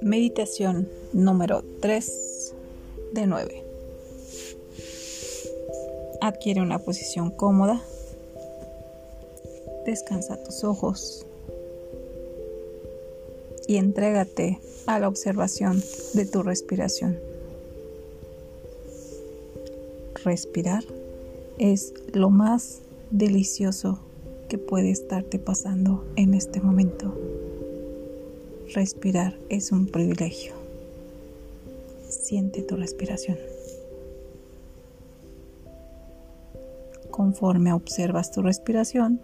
Meditación número 3 de 9. Adquiere una posición cómoda. Descansa tus ojos y entrégate a la observación de tu respiración. Respirar es lo más delicioso puede estarte pasando en este momento. Respirar es un privilegio. Siente tu respiración. Conforme observas tu respiración,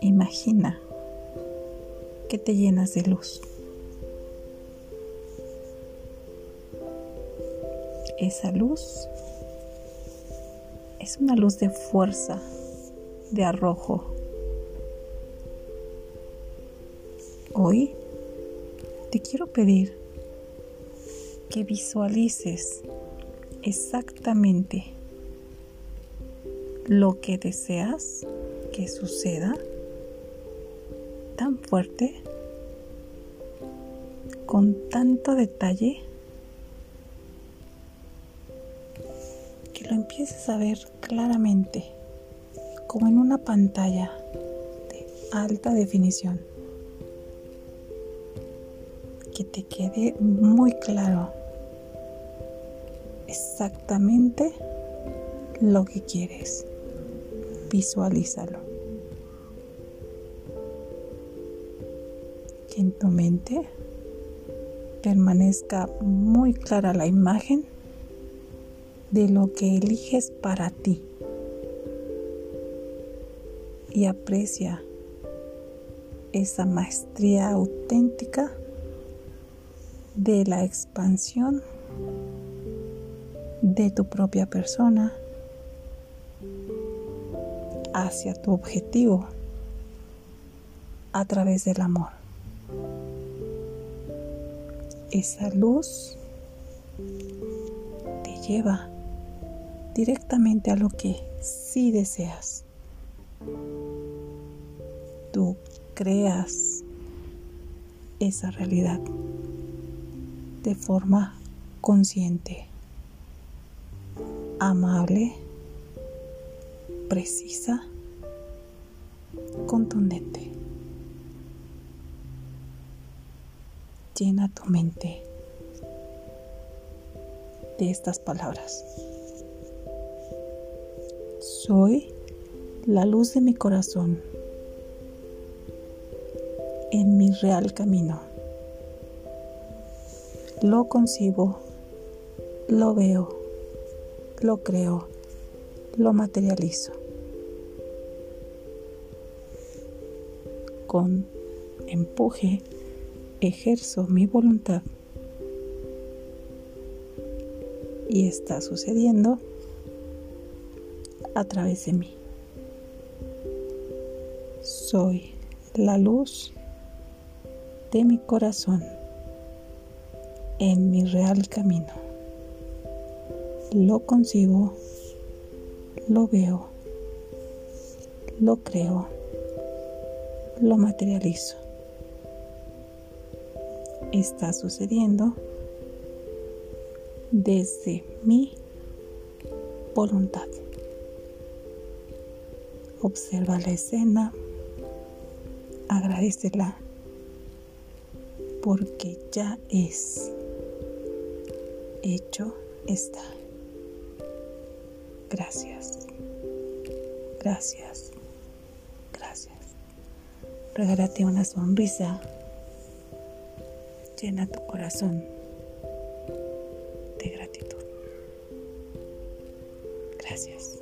imagina que te llenas de luz. Esa luz es una luz de fuerza, de arrojo, Hoy te quiero pedir que visualices exactamente lo que deseas que suceda tan fuerte, con tanto detalle, que lo empieces a ver claramente, como en una pantalla de alta definición que te quede muy claro exactamente lo que quieres. Visualízalo. Que en tu mente permanezca muy clara la imagen de lo que eliges para ti. Y aprecia esa maestría auténtica de la expansión de tu propia persona hacia tu objetivo a través del amor. Esa luz te lleva directamente a lo que sí deseas. Tú creas esa realidad de forma consciente, amable, precisa, contundente. Llena tu mente de estas palabras. Soy la luz de mi corazón en mi real camino lo concibo, lo veo, lo creo, lo materializo. Con empuje ejerzo mi voluntad y está sucediendo a través de mí. Soy la luz de mi corazón en mi real camino. Lo concibo, lo veo, lo creo, lo materializo. Está sucediendo desde mi voluntad. Observa la escena, agradecela porque ya es hecho está. Gracias. Gracias. Gracias. Regálate una sonrisa. Llena tu corazón de gratitud. Gracias.